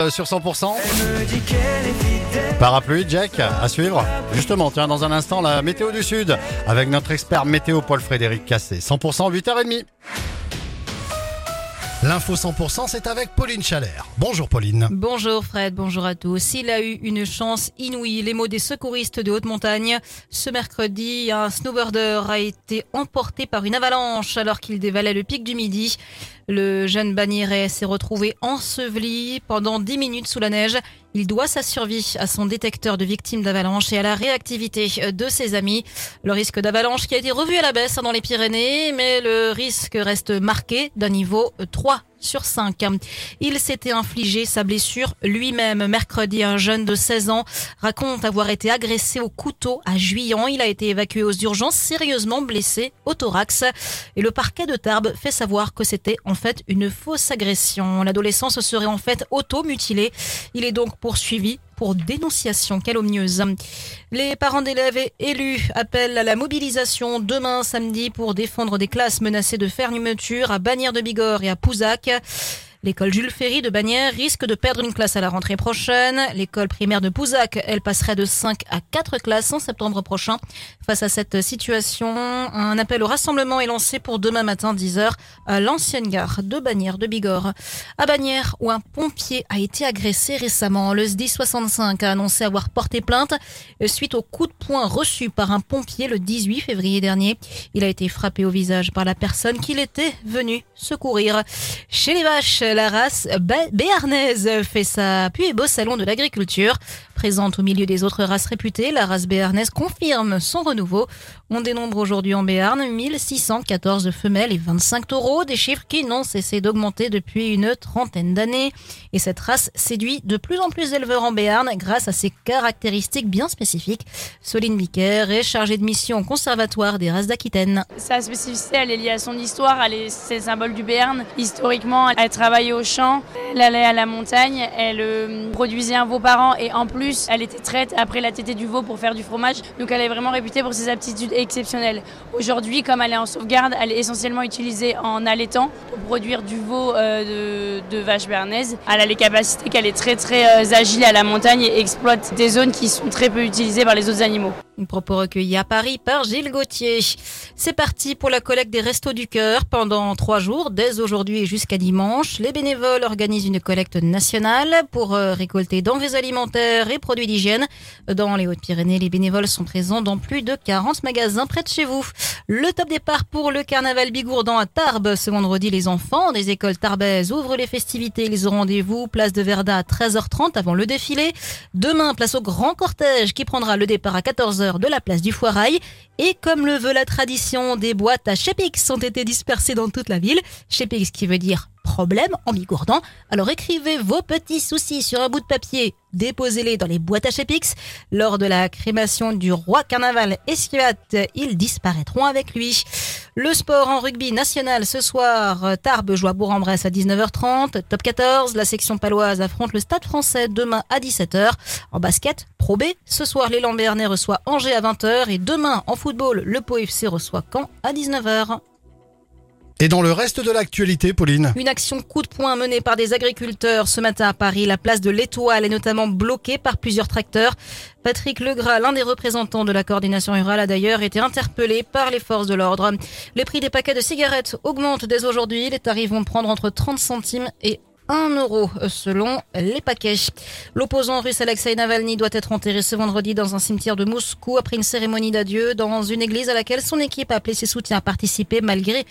Euh, sur 100%. Parapluie, Jack, à suivre. Justement, tiens, dans un instant, la météo du Sud avec notre expert météo Paul-Frédéric Cassé. 100%, 8h30. L'info 100%, c'est avec Pauline Chalère. Bonjour Pauline. Bonjour Fred, bonjour à tous. Il a eu une chance inouïe. Les mots des secouristes de haute montagne. Ce mercredi, un snowboarder a été emporté par une avalanche alors qu'il dévalait le pic du midi. Le jeune Bagnéret s'est retrouvé enseveli pendant 10 minutes sous la neige. Il doit sa survie à son détecteur de victimes d'avalanche et à la réactivité de ses amis. Le risque d'avalanche qui a été revu à la baisse dans les Pyrénées, mais le risque reste marqué d'un niveau 3 sur 5. Il s'était infligé sa blessure lui-même. Mercredi, un jeune de 16 ans raconte avoir été agressé au couteau à Juillan. Il a été évacué aux urgences, sérieusement blessé au thorax. Et le parquet de Tarbes fait savoir que c'était en fait une fausse agression. L'adolescent se serait en fait auto-mutilé. Il est donc poursuivi pour dénonciation calomnieuse. Les parents d'élèves et élus appellent à la mobilisation demain samedi pour défendre des classes menacées de fermeture à Bagnères de Bigorre et à Pouzac. L'école Jules Ferry de Bagnères risque de perdre une classe à la rentrée prochaine. L'école primaire de Pouzac, elle passerait de 5 à 4 classes en septembre prochain. Face à cette situation, un appel au rassemblement est lancé pour demain matin 10h à l'ancienne gare de Bagnères de Bigorre. À Bagnères, où un pompier a été agressé récemment, le SDI 65 a annoncé avoir porté plainte suite au coup de poing reçu par un pompier le 18 février dernier. Il a été frappé au visage par la personne qu'il était venu secourir. Chez les vaches, la race béarnaise fait sa plus beau salon de l'agriculture. Présente au milieu des autres races réputées, la race béarnaise confirme son renouveau. On dénombre aujourd'hui en Béarn 1614 femelles et 25 taureaux, des chiffres qui n'ont cessé d'augmenter depuis une trentaine d'années. Et cette race séduit de plus en plus d'éleveurs en Béarn grâce à ses caractéristiques bien spécifiques. Soline Bicker est chargée de mission au conservatoire des races d'Aquitaine. Sa spécificité, elle est liée à son histoire, elle est, c'est le symbole du Béarn. Historiquement, elle travaillait au champ, elle allait à la montagne, elle euh, produisait un veau par an et en plus, elle était traite après la tétée du veau pour faire du fromage. Donc elle est vraiment réputée pour ses aptitudes exceptionnelles. Aujourd'hui, comme elle est en sauvegarde, elle est essentiellement utilisée en allaitant pour produire du veau euh, de, vache bernaise. Elle a les capacités qu'elle est très très euh, agile à la montagne et exploite des zones qui sont très peu utilisées par les autres animaux. Propos recueilli à Paris par Gilles Gauthier. C'est parti pour la collecte des Restos du Cœur pendant trois jours, dès aujourd'hui jusqu'à dimanche. Les bénévoles organisent une collecte nationale pour euh, récolter denrées alimentaires et produits d'hygiène. Dans les Hautes-Pyrénées, les bénévoles sont présents dans plus de 40 magasins près de chez vous. Le top départ pour le carnaval Bigourdan à Tarbes. Ce vendredi, les enfants des écoles tarbaises ouvrent les festivités. Ils ont rendez-vous place de Verdun à 13h30 avant le défilé. Demain, place au grand cortège qui prendra le départ à 14h de la place du Foirail. Et comme le veut la tradition, des boîtes à Chepix ont été dispersées dans toute la ville. Chepix qui veut dire problème en bigourdant. Alors écrivez vos petits soucis sur un bout de papier, déposez-les dans les boîtes à Chepix. Lors de la crémation du roi carnaval Esquivat, ils disparaîtront avec lui. Le sport en rugby national ce soir, Tarbes joue à Bourg-en-Bresse à 19h30. Top 14, la section paloise affronte le stade français demain à 17h. En basket, Pro B, ce soir l'élan Béarnais reçoit Angers à 20h et demain en football, le Pau FC reçoit Caen à 19h. Et dans le reste de l'actualité, Pauline Une action coup de poing menée par des agriculteurs ce matin à Paris. La place de l'Étoile est notamment bloquée par plusieurs tracteurs. Patrick Legras, l'un des représentants de la coordination rurale, a d'ailleurs été interpellé par les forces de l'ordre. Les prix des paquets de cigarettes augmentent dès aujourd'hui. Les tarifs vont prendre entre 30 centimes et 1 euro selon les paquets. L'opposant russe Alexei Navalny doit être enterré ce vendredi dans un cimetière de Moscou après une cérémonie d'adieu dans une église à laquelle son équipe a appelé ses soutiens à participer malgré